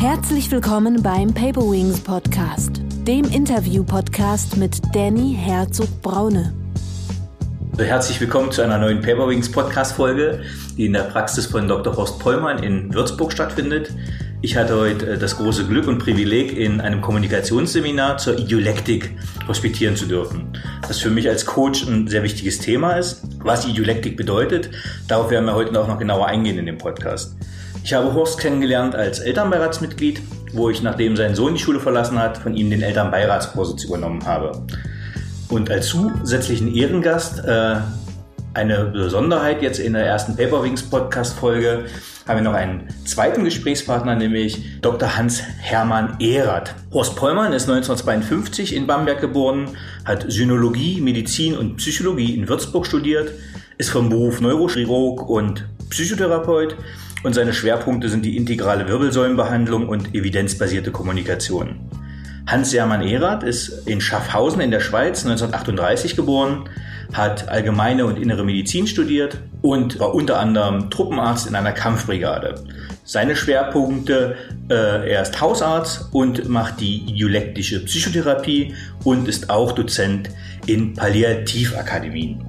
Herzlich willkommen beim Paper Wings Podcast, dem Interview-Podcast mit Danny Herzog-Braune. Herzlich willkommen zu einer neuen Paper Wings Podcast-Folge, die in der Praxis von Dr. Horst Pollmann in Würzburg stattfindet. Ich hatte heute äh, das große Glück und Privileg, in einem Kommunikationsseminar zur Idiolektik hospitieren zu dürfen. Das für mich als Coach ein sehr wichtiges Thema ist. Was Idiolektik bedeutet, darauf werden wir heute auch noch genauer eingehen in dem Podcast. Ich habe Horst kennengelernt als Elternbeiratsmitglied, wo ich, nachdem sein Sohn die Schule verlassen hat, von ihm den Elternbeiratsvorsitz übernommen habe. Und als zusätzlichen Ehrengast, äh, eine Besonderheit jetzt in der ersten Paperwings Podcast Folge, haben wir noch einen zweiten Gesprächspartner, nämlich Dr. Hans-Hermann Ehrert. Horst Pollmann ist 1952 in Bamberg geboren, hat Synologie, Medizin und Psychologie in Würzburg studiert, ist vom Beruf Neurochirurg und Psychotherapeut und seine Schwerpunkte sind die integrale Wirbelsäulenbehandlung und evidenzbasierte Kommunikation. Hans-Hermann Erath ist in Schaffhausen in der Schweiz 1938 geboren, hat allgemeine und innere Medizin studiert und war unter anderem Truppenarzt in einer Kampfbrigade. Seine Schwerpunkte, äh, er ist Hausarzt und macht die dialektische Psychotherapie und ist auch Dozent in Palliativakademien.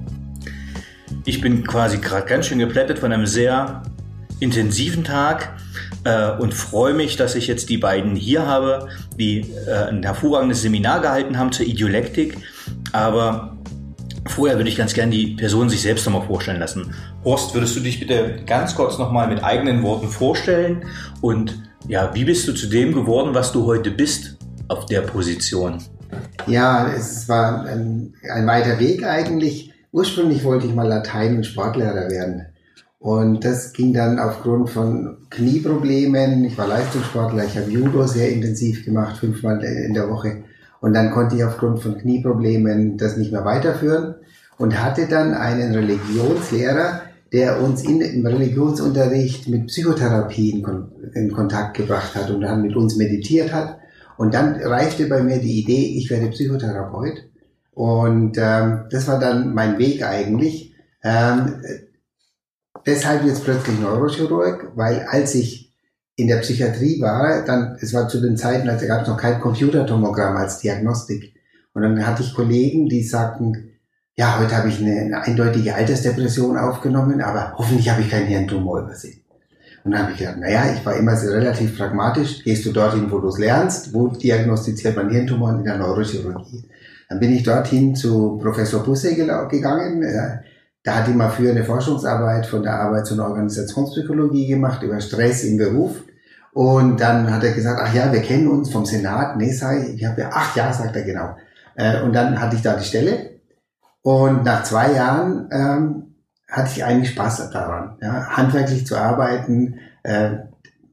Ich bin quasi gerade ganz schön geplättet von einem sehr intensiven Tag äh, und freue mich, dass ich jetzt die beiden hier habe, die äh, ein hervorragendes Seminar gehalten haben zur Idiolektik. Aber vorher würde ich ganz gerne die Person sich selbst nochmal vorstellen lassen. Horst, würdest du dich bitte ganz kurz nochmal mit eigenen Worten vorstellen? Und ja, wie bist du zu dem geworden, was du heute bist auf der Position? Ja, es war ein, ein weiter Weg eigentlich. Ursprünglich wollte ich mal Latein- und Sportlehrer werden. Und das ging dann aufgrund von Knieproblemen. Ich war Leistungssportler, ich habe Judo sehr intensiv gemacht, fünfmal in der Woche. Und dann konnte ich aufgrund von Knieproblemen das nicht mehr weiterführen und hatte dann einen Religionslehrer, der uns in, im Religionsunterricht mit Psychotherapie in, Kon in Kontakt gebracht hat und dann mit uns meditiert hat. Und dann reifte bei mir die Idee, ich werde Psychotherapeut. Und ähm, das war dann mein Weg eigentlich. Ähm, deshalb jetzt plötzlich Neurochirurg, weil als ich in der Psychiatrie war, dann, es war zu den Zeiten, als gab es noch kein Computertomogramm als Diagnostik. Und dann hatte ich Kollegen, die sagten, ja, heute habe ich eine, eine eindeutige Altersdepression aufgenommen, aber hoffentlich habe ich keinen Hirntumor übersehen. Und dann habe ich gedacht, naja, ich war immer so relativ pragmatisch, gehst du dorthin, wo du es lernst, wo diagnostiziert man Hirntumor in der Neurochirurgie. Dann bin ich dorthin zu Professor Busse gegangen, da hat immer für eine Forschungsarbeit von der Arbeits- und Organisationspsychologie gemacht über Stress im Beruf. Und dann hat er gesagt, ach ja, wir kennen uns vom Senat. Nee, sag ich, ich habe ja, ach ja, sagt er genau. Äh, und dann hatte ich da die Stelle. Und nach zwei Jahren ähm, hatte ich eigentlich Spaß daran, ja, handwerklich zu arbeiten, äh,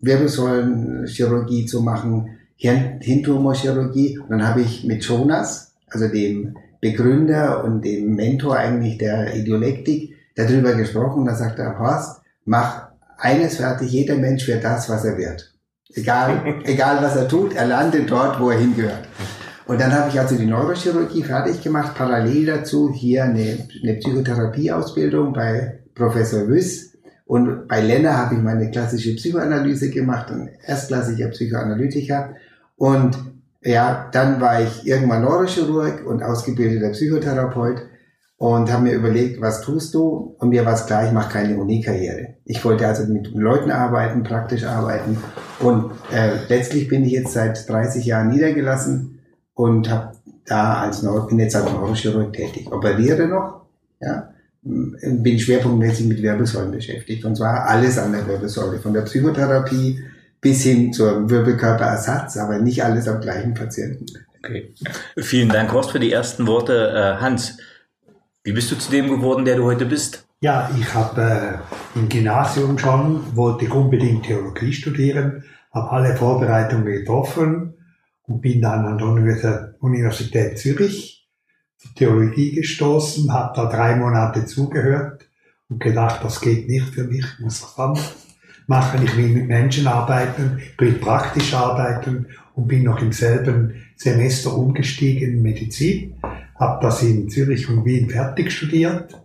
Wirbelsäulenchirurgie zu machen, Hirn Hirntumorchirurgie. Und dann habe ich mit Jonas, also dem Begründer und dem Mentor eigentlich der Ideolektik darüber gesprochen. Da sagt er, Horst, mach eines fertig, jeder Mensch wird das, was er wird. Egal, egal was er tut, er landet dort, wo er hingehört. Und dann habe ich also die Neurochirurgie fertig gemacht, parallel dazu hier eine, eine Psychotherapieausbildung bei Professor Wüss. Und bei Lenner habe ich meine klassische Psychoanalyse gemacht, ein erstklassiger Psychoanalytiker. Und ja, dann war ich irgendwann Neurochirurg und ausgebildeter Psychotherapeut und habe mir überlegt, was tust du? Und mir war es klar, ich mache keine Uni-Karriere. Ich wollte also mit Leuten arbeiten, praktisch arbeiten. Und äh, letztlich bin ich jetzt seit 30 Jahren niedergelassen und habe da als Neuro bin jetzt als Neurochirurg tätig. Operiere noch, ja, bin schwerpunktmäßig mit Wirbelsäulen beschäftigt. Und zwar alles an der Wirbelsäule, von der Psychotherapie bis hin zum Wirbelkörperersatz, aber nicht alles am gleichen Patienten. Okay. Vielen Dank, Horst, für die ersten Worte. Äh, Hans, wie bist du zu dem geworden, der du heute bist? Ja, ich habe äh, im Gymnasium schon, wollte ich unbedingt Theologie studieren, habe alle Vorbereitungen getroffen und bin dann an der Universität Zürich zur Theologie gestoßen, habe da drei Monate zugehört und gedacht, das geht nicht für mich, muss was anderes machen. Ich will mit Menschen arbeiten, will praktisch arbeiten und bin noch im selben Semester umgestiegen in Medizin. Habe das in Zürich und Wien fertig studiert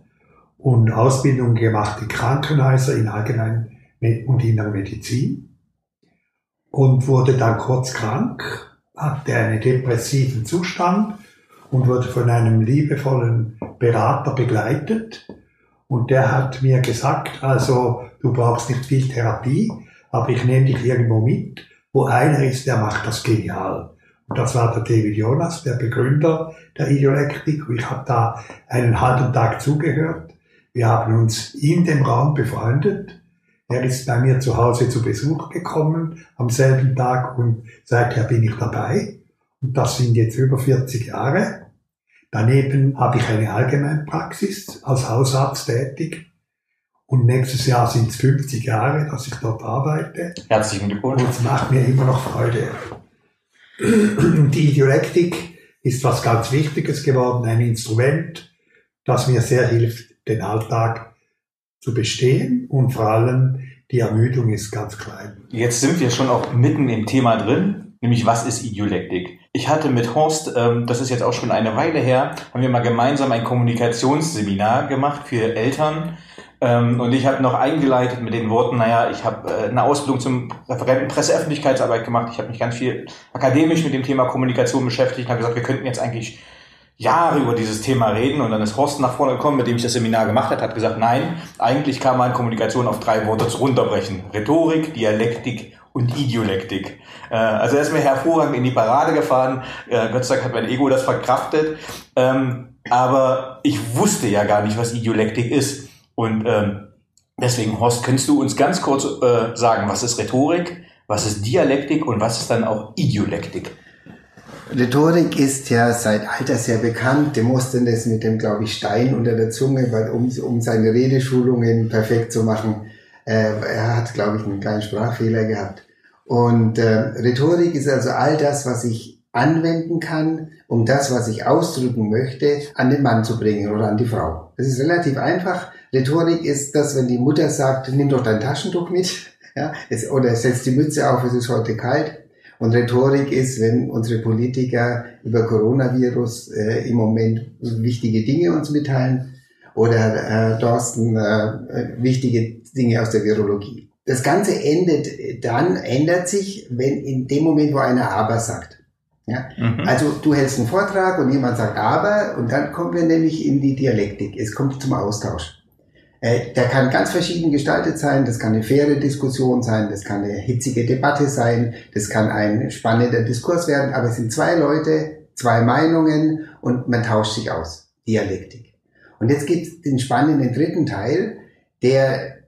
und Ausbildung gemacht in Krankenhäuser in allgemein und in der Medizin. und wurde dann kurz krank, hatte einen depressiven Zustand und wurde von einem liebevollen Berater begleitet. Und der hat mir gesagt, also du brauchst nicht viel Therapie, aber ich nehme dich irgendwo mit, wo einer ist, der macht das genial. Und das war der David Jonas, der Begründer der Ideolektik. Und ich habe da einen halben Tag zugehört. Wir haben uns in dem Raum befreundet. Er ist bei mir zu Hause zu Besuch gekommen am selben Tag und seither bin ich dabei. Und das sind jetzt über 40 Jahre. Daneben habe ich eine Allgemeinpraxis als Hausarzt tätig. Und nächstes Jahr sind es 50 Jahre, dass ich dort arbeite. Herzlichen Glückwunsch. Und es macht mir immer noch Freude. Die Ideolektik ist was ganz Wichtiges geworden, ein Instrument, das mir sehr hilft, den Alltag zu bestehen und vor allem die Ermüdung ist ganz klein. Jetzt sind wir schon auch mitten im Thema drin, nämlich was ist Ideolektik? Ich hatte mit Horst, ähm, das ist jetzt auch schon eine Weile her, haben wir mal gemeinsam ein Kommunikationsseminar gemacht für Eltern. Ähm, und ich habe noch eingeleitet mit den Worten, naja, ich habe äh, eine Ausbildung zum Referenten Presseöffentlichkeitsarbeit gemacht. Ich habe mich ganz viel akademisch mit dem Thema Kommunikation beschäftigt und habe gesagt, wir könnten jetzt eigentlich Jahre über dieses Thema reden und dann ist Horst nach vorne gekommen, mit dem ich das Seminar gemacht habe, hat gesagt, nein, eigentlich kann man Kommunikation auf drei Worte runterbrechen. Rhetorik, Dialektik und Ideolektik. Äh, also er ist mir hervorragend in die Parade gefahren. Äh, Gott sei Dank hat mein Ego das verkraftet. Ähm, aber ich wusste ja gar nicht, was Ideolektik ist. Und ähm, deswegen, Horst, könntest du uns ganz kurz äh, sagen, was ist Rhetorik, was ist Dialektik und was ist dann auch Ideolektik? Rhetorik ist ja seit alters her bekannt. Demosthenes mit dem, glaube ich, Stein unter der Zunge, weil, um, um seine Redeschulungen perfekt zu machen. Äh, er hat, glaube ich, einen kleinen Sprachfehler gehabt. Und äh, Rhetorik ist also all das, was ich anwenden kann, um das, was ich ausdrücken möchte, an den Mann zu bringen oder an die Frau. Das ist relativ einfach. Rhetorik ist das, wenn die Mutter sagt, nimm doch dein Taschentuch mit, ja, es, oder setz die Mütze auf, es ist heute kalt. Und Rhetorik ist, wenn unsere Politiker über Coronavirus äh, im Moment wichtige Dinge uns mitteilen oder äh, Thorsten äh, wichtige Dinge aus der Virologie. Das Ganze endet dann, ändert sich, wenn in dem Moment, wo einer aber sagt. Ja? Mhm. Also du hältst einen Vortrag und jemand sagt aber und dann kommen wir nämlich in die Dialektik. Es kommt zum Austausch. Äh, der kann ganz verschieden gestaltet sein. Das kann eine faire Diskussion sein, das kann eine hitzige Debatte sein, das kann ein spannender Diskurs werden, aber es sind zwei Leute, zwei Meinungen und man tauscht sich aus. Dialektik. Und jetzt gibt es den spannenden dritten Teil, der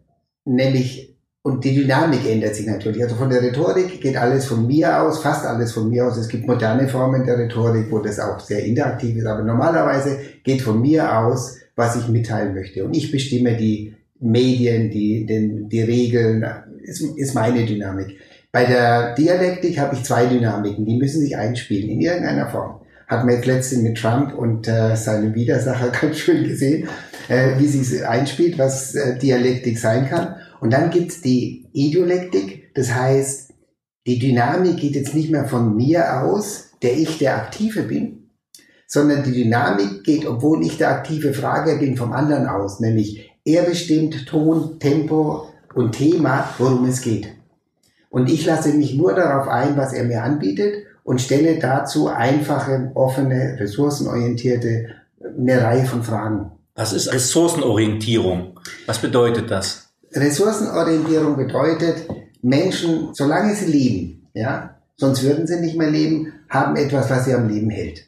nämlich, und die Dynamik ändert sich natürlich. Also von der Rhetorik geht alles von mir aus, fast alles von mir aus. Es gibt moderne Formen der Rhetorik, wo das auch sehr interaktiv ist, aber normalerweise geht von mir aus, was ich mitteilen möchte. Und ich bestimme die Medien, die, den, die Regeln, ist, ist meine Dynamik. Bei der Dialektik habe ich zwei Dynamiken, die müssen sich einspielen in irgendeiner Form. Hat man jetzt letztens mit Trump und äh, seinem Widersacher ganz schön gesehen, äh, wie sich einspielt, was äh, Dialektik sein kann. Und dann gibt's die Ideolektik, das heißt, die Dynamik geht jetzt nicht mehr von mir aus, der ich der Aktive bin, sondern die Dynamik geht, obwohl ich der aktive Frager bin, vom anderen aus, nämlich er bestimmt Ton, Tempo und Thema, worum es geht. Und ich lasse mich nur darauf ein, was er mir anbietet und stelle dazu einfache, offene, ressourcenorientierte, eine Reihe von Fragen. Was ist Ressourcenorientierung? Was bedeutet das? Ressourcenorientierung bedeutet, Menschen, solange sie leben, ja, sonst würden sie nicht mehr leben, haben etwas, was sie am Leben hält.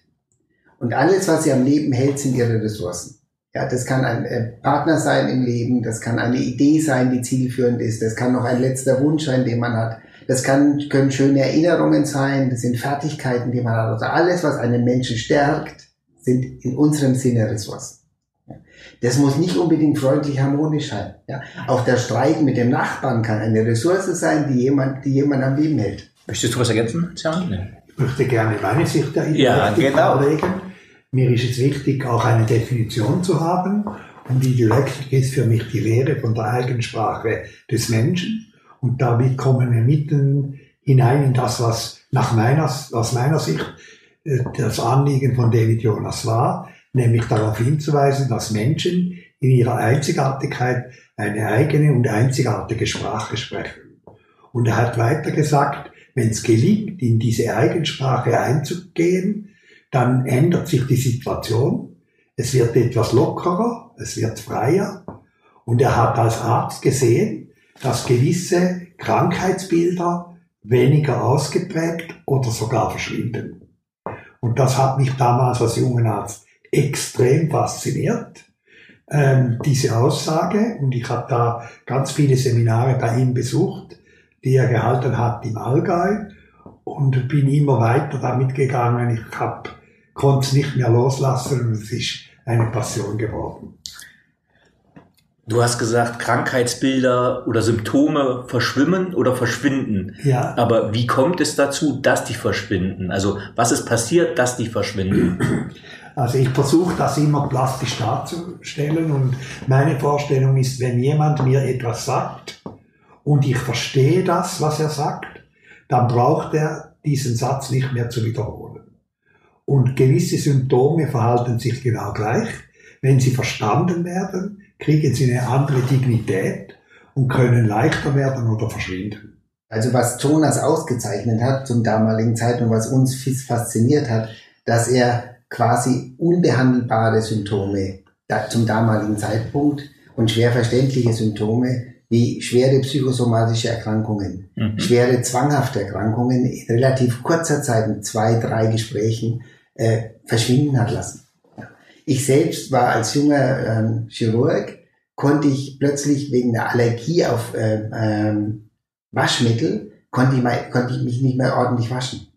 Und alles, was sie am Leben hält, sind ihre Ressourcen. Ja, das kann ein äh, Partner sein im Leben, das kann eine Idee sein, die zielführend ist, das kann noch ein letzter Wunsch sein, den man hat. Das kann, können schöne Erinnerungen sein, das sind Fertigkeiten, die man hat. Also alles, was einen Menschen stärkt, sind in unserem Sinne Ressourcen. Das muss nicht unbedingt freundlich harmonisch sein. Ja? Auch der Streit mit dem Nachbarn kann eine Ressource sein, die jemand, die jemand am Leben hält. Möchtest du was ergänzen, Jan? Ich möchte gerne meine Sicht der ja, genau. darlegen. Mir ist es wichtig, auch eine Definition zu haben. Und die Dialektik ist für mich die Lehre von der Eigensprache des Menschen. Und damit kommen wir mitten hinein in das, was nach meiner, aus meiner Sicht äh, das Anliegen von David Jonas war, nämlich darauf hinzuweisen, dass Menschen in ihrer Einzigartigkeit eine eigene und einzigartige Sprache sprechen. Und er hat weiter gesagt, wenn es gelingt, in diese Eigensprache einzugehen, dann ändert sich die Situation. Es wird etwas lockerer, es wird freier. Und er hat als Arzt gesehen, dass gewisse Krankheitsbilder weniger ausgeprägt oder sogar verschwinden. Und das hat mich damals als junger Arzt extrem fasziniert, ähm, diese Aussage. Und ich habe da ganz viele Seminare bei ihm besucht, die er gehalten hat im Allgäu. Und bin immer weiter damit gegangen. Ich konnte es nicht mehr loslassen und es ist eine Passion geworden. Du hast gesagt, Krankheitsbilder oder Symptome verschwimmen oder verschwinden. Ja. Aber wie kommt es dazu, dass die verschwinden? Also was ist passiert, dass die verschwinden? Also ich versuche das immer plastisch darzustellen und meine Vorstellung ist, wenn jemand mir etwas sagt und ich verstehe das, was er sagt, dann braucht er diesen Satz nicht mehr zu wiederholen. Und gewisse Symptome verhalten sich genau gleich. Wenn sie verstanden werden, kriegen sie eine andere Dignität und können leichter werden oder verschwinden. Also was Jonas ausgezeichnet hat zum damaligen Zeitpunkt, was uns fasziniert hat, dass er quasi unbehandelbare Symptome zum damaligen Zeitpunkt und schwer verständliche Symptome wie schwere psychosomatische Erkrankungen, mhm. schwere zwanghafte Erkrankungen in relativ kurzer Zeit mit zwei, drei Gesprächen äh, verschwinden hat lassen. Ich selbst war als junger ähm, Chirurg, konnte ich plötzlich wegen der Allergie auf äh, ähm, Waschmittel, konnte ich, mal, konnte ich mich nicht mehr ordentlich waschen.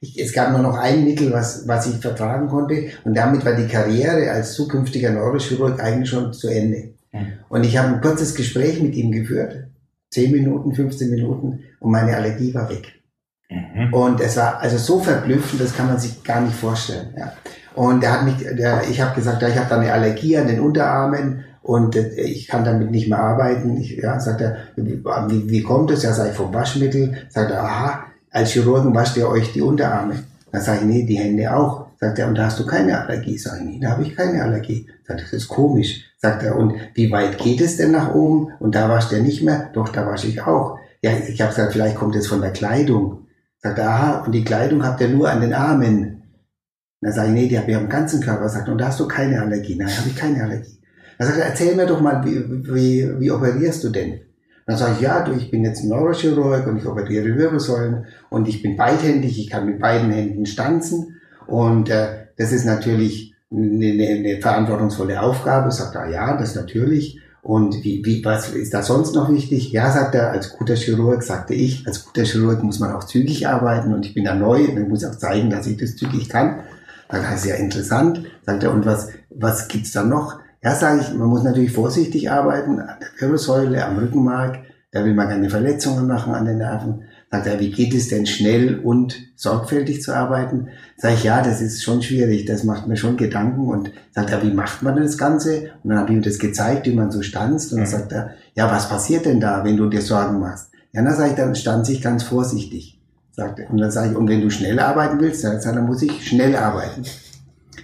Ich, es gab nur noch ein Mittel, was, was ich vertragen konnte und damit war die Karriere als zukünftiger Neurochirurg eigentlich schon zu Ende. Mhm. Und ich habe ein kurzes Gespräch mit ihm geführt, 10 Minuten, 15 Minuten und meine Allergie war weg. Mhm. Und es war also so verblüffend, das kann man sich gar nicht vorstellen. Ja. Und er hat mich, der, ich habe gesagt, ja, ich habe da eine Allergie an den Unterarmen und äh, ich kann damit nicht mehr arbeiten. Ich, ja, sagt er, wie, wie kommt es? Ja, sag ich vom Waschmittel. Sagt er, aha, als Chirurgen wascht ihr euch die Unterarme. Dann sage ich, nee, die Hände auch. Sagt er, und da hast du keine Allergie? Sag ich, nee, da habe ich keine Allergie. Sagt er, das ist komisch. Sagt er, und wie weit geht es denn nach oben? Und da wascht er nicht mehr? Doch, da wasche ich auch. Ja, ich habe gesagt, vielleicht kommt es von der Kleidung. Sagt er, aha, und die Kleidung habt ihr nur an den Armen. Dann sage ich, nee, die habe ich am ganzen Körper. Sagt und da hast du keine Allergie. Nein, habe ich keine Allergie. Dann sagt er, erzähl mir doch mal, wie, wie, wie operierst du denn? Dann sage ich, ja, du, ich bin jetzt Neurochirurg und ich operiere Wirbelsäulen und ich bin beidhändig, ich kann mit beiden Händen stanzen und äh, das ist natürlich eine, eine verantwortungsvolle Aufgabe. Sagt er, ja, das natürlich. Und wie, wie, was ist da sonst noch wichtig? Ja, sagt er, als guter Chirurg, sagte ich, als guter Chirurg muss man auch zügig arbeiten und ich bin da neu und ich muss auch zeigen, dass ich das zügig kann. Dann ist ja interessant, sagt er, und was, was gibt's da noch? Ja, sage ich, man muss natürlich vorsichtig arbeiten an der Wirbelsäule, am Rückenmark. Da will man keine Verletzungen machen an den Nerven. Sagt er, wie geht es denn schnell und sorgfältig zu arbeiten? Sag ich, ja, das ist schon schwierig, das macht mir schon Gedanken. Und sagt er, wie macht man das Ganze? Und dann habe ich ihm das gezeigt, wie man so stanzt. Und dann sagt er, ja, was passiert denn da, wenn du dir Sorgen machst? Ja, dann sage ich, dann stanze ich ganz vorsichtig. Sagt er. Und dann sage ich, und wenn du schnell arbeiten willst, dann muss ich schnell arbeiten.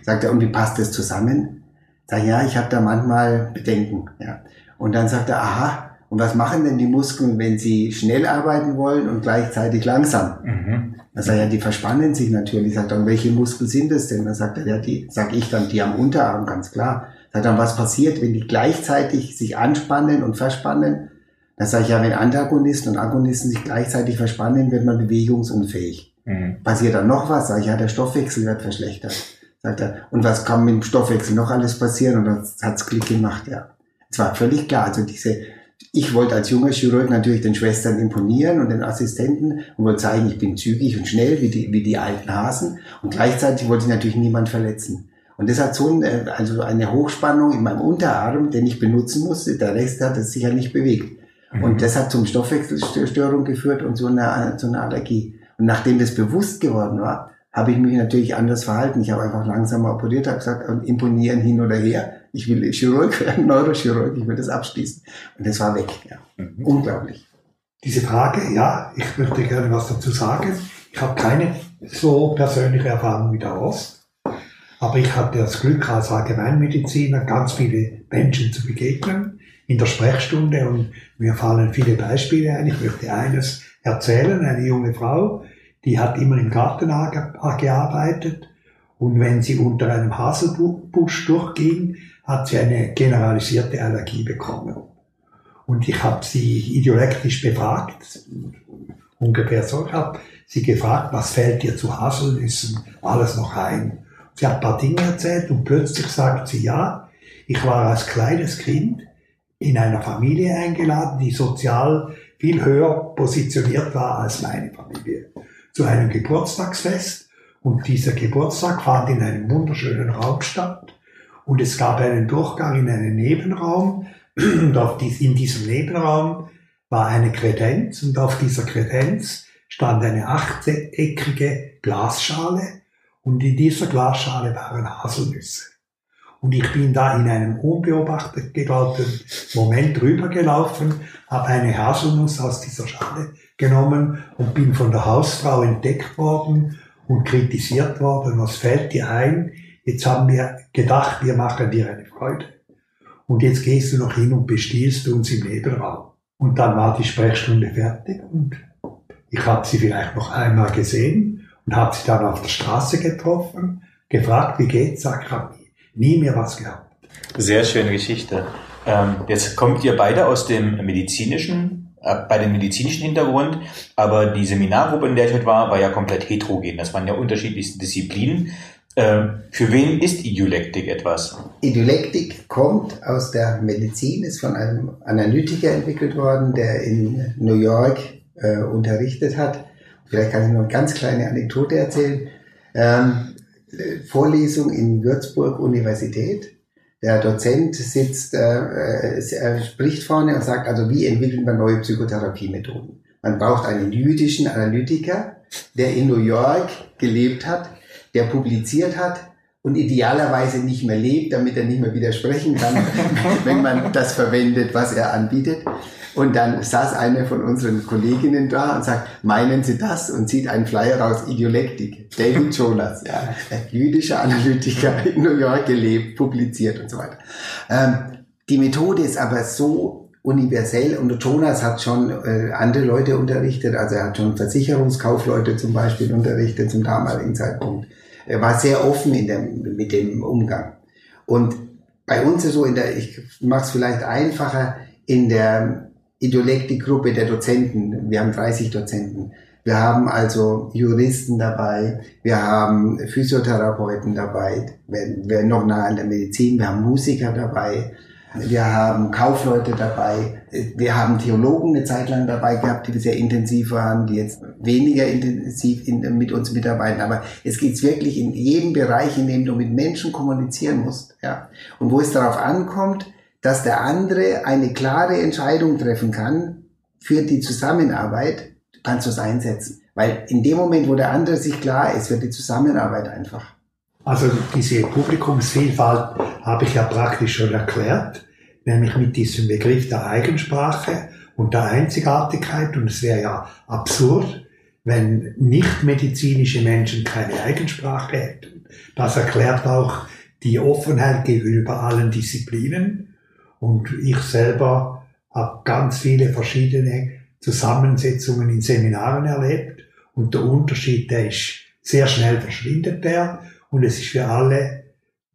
Sagt er, und wie passt das zusammen? Sag ja, ich habe da manchmal Bedenken. Ja. Und dann sagt er, aha, und was machen denn die Muskeln, wenn sie schnell arbeiten wollen und gleichzeitig langsam? Mhm. Dann sagt er, ja, die verspannen sich natürlich. Sagt er, und welche Muskeln sind es denn? Dann sagt er, ja, die, sag ich dann, die am Unterarm, ganz klar. Sagt er, was passiert, wenn die gleichzeitig sich anspannen und verspannen? Dann sage ich, ja, wenn Antagonisten und Agonisten sich gleichzeitig verspannen, wird man bewegungsunfähig. Mhm. Passiert dann noch was? Sag ich, ja, der Stoffwechsel wird verschlechtert. Sagt er, und was kann mit dem Stoffwechsel noch alles passieren? Und das hat's Klick gemacht, ja. Es war völlig klar. Also diese, ich wollte als junger Chirurg natürlich den Schwestern imponieren und den Assistenten und wollte zeigen, ich bin zügig und schnell wie die, wie die alten Hasen. Und gleichzeitig wollte ich natürlich niemand verletzen. Und das hat so ein, äh, also eine Hochspannung in meinem Unterarm, den ich benutzen musste. Der Rest hat es sicher nicht bewegt. Mhm. Und das hat zum Stoffwechselstörung geführt und so eine, so eine Allergie. Und nachdem das bewusst geworden war, habe ich mich natürlich anders verhalten. Ich habe einfach langsamer operiert, habe gesagt, imponieren hin oder her. Ich will Chirurg werden, Neurochirurg, ich will das abschließen. Und das war weg. Ja. Mhm. Unglaublich. Diese Frage, ja, ich möchte gerne was dazu sagen. Ich habe keine so persönliche Erfahrung wie der Rost. Aber ich hatte das Glück, als Allgemeinmediziner ganz viele Menschen zu begegnen in der Sprechstunde und mir fallen viele Beispiele ein. Ich möchte eines erzählen. Eine junge Frau, die hat immer im Garten gearbeitet und wenn sie unter einem Haselbusch durchging, hat sie eine generalisierte Allergie bekommen. Und ich habe sie idiolektisch befragt, ungefähr so, ich habe sie gefragt, was fällt dir zu Haselnüssen alles noch ein? Sie hat ein paar Dinge erzählt und plötzlich sagt sie, ja, ich war als kleines Kind in einer Familie eingeladen, die sozial viel höher positioniert war als meine Familie. Zu einem Geburtstagsfest. Und dieser Geburtstag fand in einem wunderschönen Raum statt. Und es gab einen Durchgang in einen Nebenraum. Und auf dies, in diesem Nebenraum war eine Kredenz. Und auf dieser Kredenz stand eine achteckige Glasschale. Und in dieser Glasschale waren Haselnüsse. Und ich bin da in einem unbeobachtet gegalten Moment rübergelaufen, habe eine Haselnuss aus dieser Schale genommen und bin von der Hausfrau entdeckt worden und kritisiert worden. Was fällt dir ein? Jetzt haben wir gedacht, wir machen dir eine Freude. Und jetzt gehst du noch hin und bestiehlst uns im Nebenraum. Und dann war die Sprechstunde fertig und ich habe sie vielleicht noch einmal gesehen und habe sie dann auf der Straße getroffen, gefragt, wie geht's, sag, ich habe nie mehr was gehabt. Sehr schöne Geschichte. Ähm, jetzt kommt ihr beide aus dem medizinischen, äh, bei dem medizinischen Hintergrund, aber die Seminargruppe, in der ich heute war, war ja komplett heterogen. Das waren ja unterschiedlichste Disziplinen. Äh, für wen ist Idiolektik etwas? Idiolektik kommt aus der Medizin, ist von einem Analytiker entwickelt worden, der in New York äh, unterrichtet hat. Vielleicht kann ich noch eine ganz kleine Anekdote erzählen. Ähm, Vorlesung in Würzburg Universität. Der Dozent sitzt, äh, er spricht vorne und sagt, also wie entwickeln wir neue Psychotherapiemethoden? Man braucht einen jüdischen Analytiker, der in New York gelebt hat, der publiziert hat und idealerweise nicht mehr lebt, damit er nicht mehr widersprechen kann, wenn man das verwendet, was er anbietet. Und dann saß eine von unseren Kolleginnen da und sagt, meinen Sie das? Und zieht einen Flyer raus, Idiolektik. David Jonas, ja, jüdischer Analytiker in New York gelebt, publiziert und so weiter. Ähm, die Methode ist aber so universell und Jonas hat schon äh, andere Leute unterrichtet, also er hat schon Versicherungskaufleute zum Beispiel unterrichtet zum damaligen Zeitpunkt. Er war sehr offen in der, mit dem Umgang. Und bei uns ist so in der, ich mache es vielleicht einfacher, in der Idiolektik-Gruppe der Dozenten. Wir haben 30 Dozenten. Wir haben also Juristen dabei, wir haben Physiotherapeuten dabei, wir, wir noch nah an der Medizin, wir haben Musiker dabei, wir haben Kaufleute dabei, wir haben Theologen eine Zeit lang dabei gehabt, die sehr intensiv waren, die jetzt weniger intensiv in, mit uns mitarbeiten. Aber es geht wirklich in jedem Bereich, in dem du mit Menschen kommunizieren musst. Ja. Und wo es darauf ankommt, dass der andere eine klare Entscheidung treffen kann für die Zusammenarbeit, kannst du es einsetzen. Weil in dem Moment, wo der andere sich klar ist, wird die Zusammenarbeit einfach. Also diese Publikumsvielfalt habe ich ja praktisch schon erklärt, nämlich mit diesem Begriff der Eigensprache und der Einzigartigkeit. Und es wäre ja absurd, wenn nicht medizinische Menschen keine Eigensprache hätten. Das erklärt auch die Offenheit gegenüber allen Disziplinen. Und ich selber habe ganz viele verschiedene Zusammensetzungen in Seminaren erlebt. Und der Unterschied, der ist sehr schnell verschwindet der. Und es ist für alle,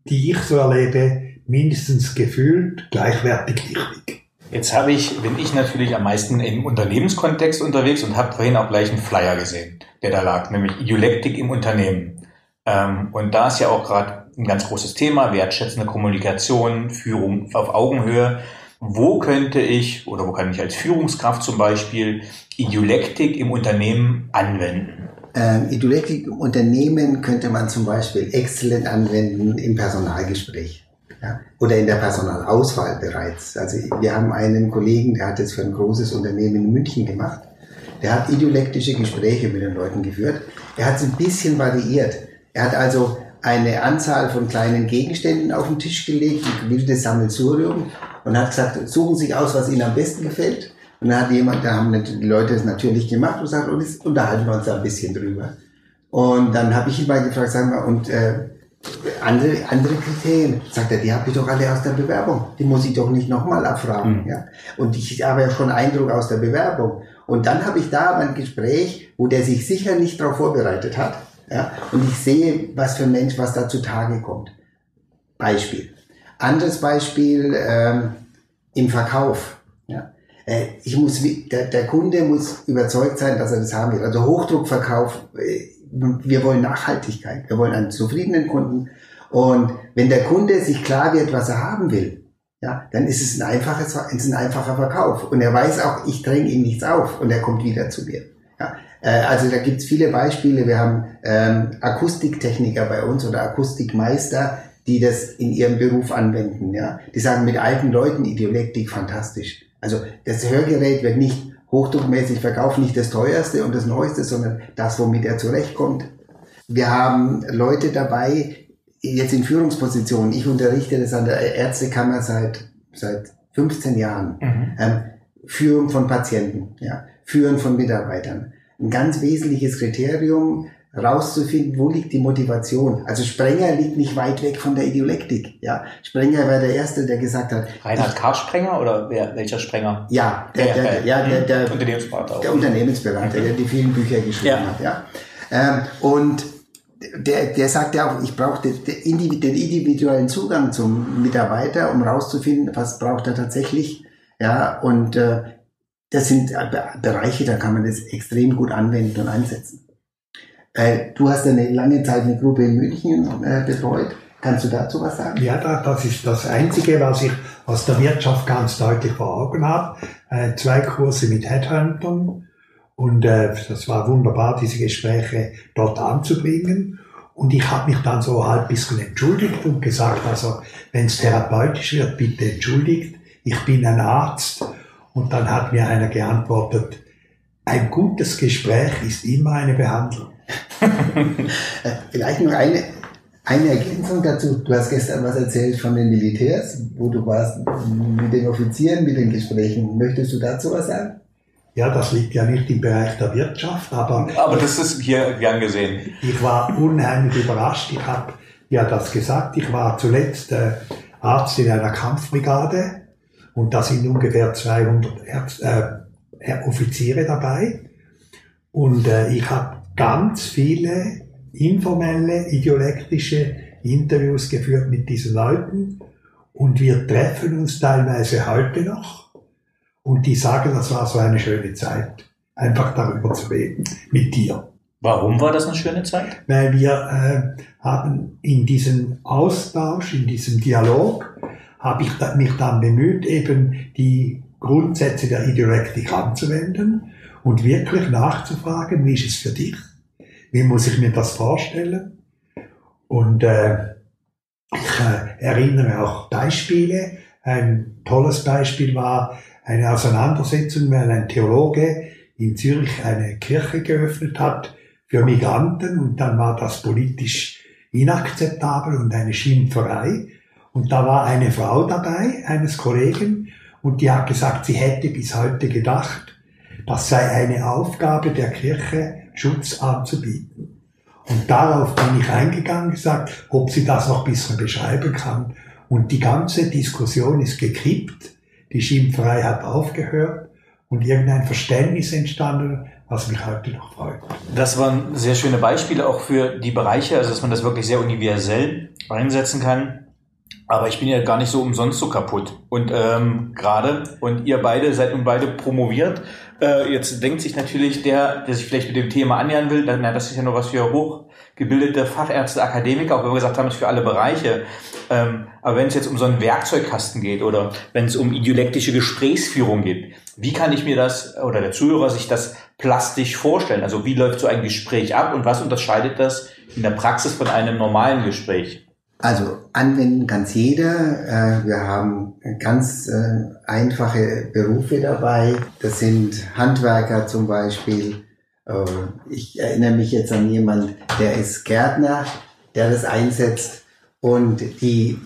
die ich so erlebe, mindestens gefühlt gleichwertig wichtig. Jetzt habe ich, bin ich natürlich am meisten im Unternehmenskontext unterwegs und habe vorhin auch gleich einen Flyer gesehen, der da lag, nämlich Idiolektik im Unternehmen. Ähm, und da ist ja auch gerade ein ganz großes Thema, wertschätzende Kommunikation, Führung auf Augenhöhe. Wo könnte ich oder wo kann ich als Führungskraft zum Beispiel Idiolektik im Unternehmen anwenden? Ähm, Idiolektik im Unternehmen könnte man zum Beispiel exzellent anwenden im Personalgespräch ja, oder in der Personalauswahl bereits. Also wir haben einen Kollegen, der hat es für ein großes Unternehmen in München gemacht. Der hat idiolektische Gespräche mit den Leuten geführt. Er hat es ein bisschen variiert. Er hat also eine Anzahl von kleinen Gegenständen auf den Tisch gelegt, ein wildes Sammelsurium und hat gesagt, suchen Sie sich aus, was Ihnen am besten gefällt. Und dann hat jemand, da haben die Leute es natürlich gemacht und gesagt, und jetzt unterhalten wir uns da ein bisschen drüber. Und dann habe ich ihn mal gefragt, sagen wir, und äh, andere, andere Kriterien. Sagt er, die habe ich doch alle aus der Bewerbung. Die muss ich doch nicht nochmal abfragen. Mhm. Ja? Und ich habe ja schon Eindruck aus der Bewerbung. Und dann habe ich da ein Gespräch, wo der sich sicher nicht darauf vorbereitet hat. Ja? Und ich sehe, was für ein Mensch, was da zutage kommt. Beispiel. Anderes Beispiel ähm, im Verkauf. Ja? Äh, ich muss, der, der Kunde muss überzeugt sein, dass er das haben will. Also Hochdruckverkauf, äh, wir wollen Nachhaltigkeit, wir wollen einen zufriedenen Kunden. Und wenn der Kunde sich klar wird, was er haben will, ja, dann ist es ein, einfaches, ist ein einfacher Verkauf. Und er weiß auch, ich dränge ihm nichts auf und er kommt wieder zu mir. Ja, also da gibt's viele Beispiele. Wir haben ähm, Akustiktechniker bei uns oder Akustikmeister, die das in ihrem Beruf anwenden. Ja, Die sagen mit alten Leuten Idiolektik fantastisch. Also das Hörgerät wird nicht hochdruckmäßig verkauft, nicht das teuerste und das neueste, sondern das, womit er zurechtkommt. Wir haben Leute dabei, jetzt in Führungspositionen. Ich unterrichte das an der Ärztekammer seit, seit 15 Jahren. Mhm. Ähm, Führung von Patienten, ja, Führen von Mitarbeitern. Ein ganz wesentliches Kriterium, rauszufinden, wo liegt die Motivation. Also Sprenger liegt nicht weit weg von der Ideolektik. Ja, Sprenger war der Erste, der gesagt hat. Reinhard K. Sprenger oder wer, welcher Sprenger? Ja, der, der, der, ja, der, der Unternehmensberater. Der Unternehmensberater, der die vielen Bücher geschrieben ja. hat. Ja, ähm, und der, der sagt ja auch, ich brauche den, den individuellen Zugang zum Mitarbeiter, um rauszufinden, was braucht er tatsächlich. Ja, und äh, das sind Bereiche, da kann man das extrem gut anwenden und einsetzen. Äh, du hast eine lange Zeit eine Gruppe in München äh, betreut. Kannst du dazu was sagen? Ja, das ist das Einzige, was ich aus der Wirtschaft ganz deutlich vor Augen habe. Äh, zwei Kurse mit Headhuntern und äh, das war wunderbar, diese Gespräche dort anzubringen. Und ich habe mich dann so halb bisschen entschuldigt und gesagt, also wenn es therapeutisch wird, bitte entschuldigt, ich bin ein Arzt. Und dann hat mir einer geantwortet, ein gutes Gespräch ist immer eine Behandlung. Vielleicht noch eine, eine Ergänzung dazu. Du hast gestern was erzählt von den Militärs, wo du warst mit den Offizieren, mit den Gesprächen. Möchtest du dazu was sagen? Ja, das liegt ja nicht im Bereich der Wirtschaft, aber. Aber das ist hier gern gesehen. Ich war unheimlich überrascht. Ich habe ja das gesagt. Ich war zuletzt äh, Arzt in einer Kampfbrigade und da sind ungefähr 200 Ärzte, äh, Offiziere dabei. Und äh, ich habe ganz viele informelle, ideolektische Interviews geführt mit diesen Leuten und wir treffen uns teilweise heute noch und die sagen, das war so eine schöne Zeit, einfach darüber zu reden mit dir. Warum war das eine schöne Zeit? Weil wir äh, haben in diesem Austausch, in diesem Dialog, habe ich mich dann bemüht, eben die Grundsätze der Ideolektik anzuwenden und wirklich nachzufragen, wie ist es für dich? Wie muss ich mir das vorstellen? Und äh, ich äh, erinnere auch Beispiele. Ein tolles Beispiel war eine Auseinandersetzung, weil ein Theologe in Zürich eine Kirche geöffnet hat für Migranten und dann war das politisch inakzeptabel und eine Schimpferei. Und da war eine Frau dabei, eines Kollegen, und die hat gesagt, sie hätte bis heute gedacht, das sei eine Aufgabe der Kirche, Schutz anzubieten. Und darauf bin ich eingegangen, gesagt, ob sie das noch ein bisschen beschreiben kann. Und die ganze Diskussion ist gekippt, die Schimpferei hat aufgehört und irgendein Verständnis entstanden, was mich heute noch freut. Das waren sehr schöne Beispiele auch für die Bereiche, also dass man das wirklich sehr universell einsetzen kann. Aber ich bin ja gar nicht so umsonst so kaputt. Und ähm, gerade, und ihr beide seid nun beide promoviert. Äh, jetzt denkt sich natürlich der, der sich vielleicht mit dem Thema annähern will, na, das ist ja nur was für hochgebildete Fachärzte, Akademiker, auch wenn wir gesagt haben, es für alle Bereiche. Ähm, aber wenn es jetzt um so einen Werkzeugkasten geht oder wenn es um ideolektische Gesprächsführung geht, wie kann ich mir das oder der Zuhörer sich das plastisch vorstellen? Also wie läuft so ein Gespräch ab und was unterscheidet das in der Praxis von einem normalen Gespräch? Also anwenden kann es jeder. Äh, wir haben ganz äh, einfache Berufe dabei. Das sind Handwerker zum Beispiel. Äh, ich erinnere mich jetzt an jemand, der ist Gärtner, der das einsetzt. Und die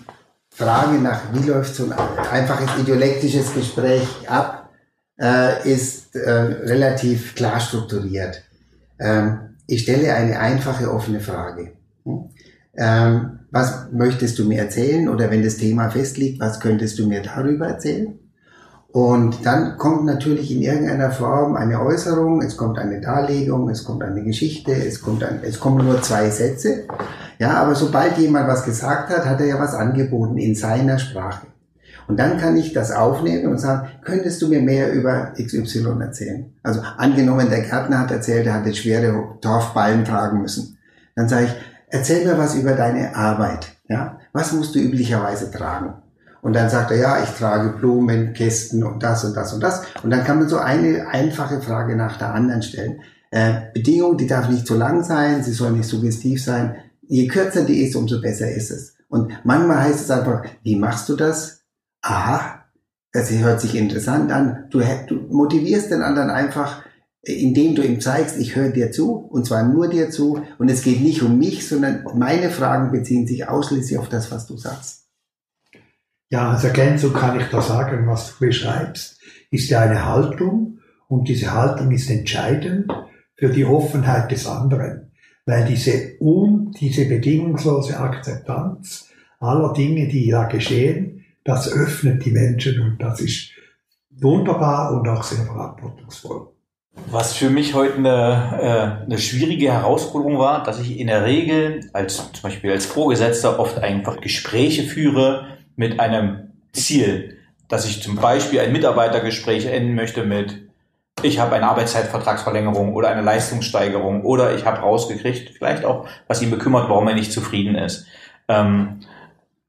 Frage nach, wie läuft so ein einfaches ideolektisches Gespräch ab, ist relativ klar strukturiert. Ähm, ich stelle eine einfache offene Frage. Hm? Ähm, was möchtest du mir erzählen? Oder wenn das Thema festliegt, was könntest du mir darüber erzählen? Und dann kommt natürlich in irgendeiner Form eine Äußerung, es kommt eine Darlegung, es kommt eine Geschichte, es kommt ein, es kommen nur zwei Sätze. Ja, aber sobald jemand was gesagt hat, hat er ja was angeboten in seiner Sprache. Und dann kann ich das aufnehmen und sagen, könntest du mir mehr über XY erzählen? Also angenommen, der Gärtner hat erzählt, er hatte schwere Torfballen tragen müssen. Dann sage ich, erzähl mir was über deine Arbeit. Ja? Was musst du üblicherweise tragen? Und dann sagt er, ja, ich trage Blumen, Kästen und das und das und das. Und dann kann man so eine einfache Frage nach der anderen stellen. Äh, Bedingung, die darf nicht zu lang sein, sie soll nicht suggestiv sein. Je kürzer die ist, umso besser ist es. Und manchmal heißt es einfach, wie machst du das? Aha, das hört sich interessant an. Du, du motivierst den anderen einfach, indem du ihm zeigst, ich höre dir zu, und zwar nur dir zu, und es geht nicht um mich, sondern meine Fragen beziehen sich ausschließlich auf das, was du sagst. Ja, als Ergänzung kann ich da sagen, was du beschreibst, ist ja eine Haltung, und diese Haltung ist entscheidend für die Offenheit des anderen, weil diese, un, diese bedingungslose Akzeptanz aller Dinge, die da geschehen, das öffnet die Menschen und das ist wunderbar und auch sehr verantwortungsvoll. Was für mich heute eine, äh, eine schwierige Herausforderung war, dass ich in der Regel als zum Beispiel als Vorgesetzter oft einfach Gespräche führe mit einem Ziel, dass ich zum Beispiel ein Mitarbeitergespräch enden möchte mit ich habe eine Arbeitszeitvertragsverlängerung oder eine Leistungssteigerung oder ich habe rausgekriegt, vielleicht auch, was ihn bekümmert, warum er nicht zufrieden ist. Ähm,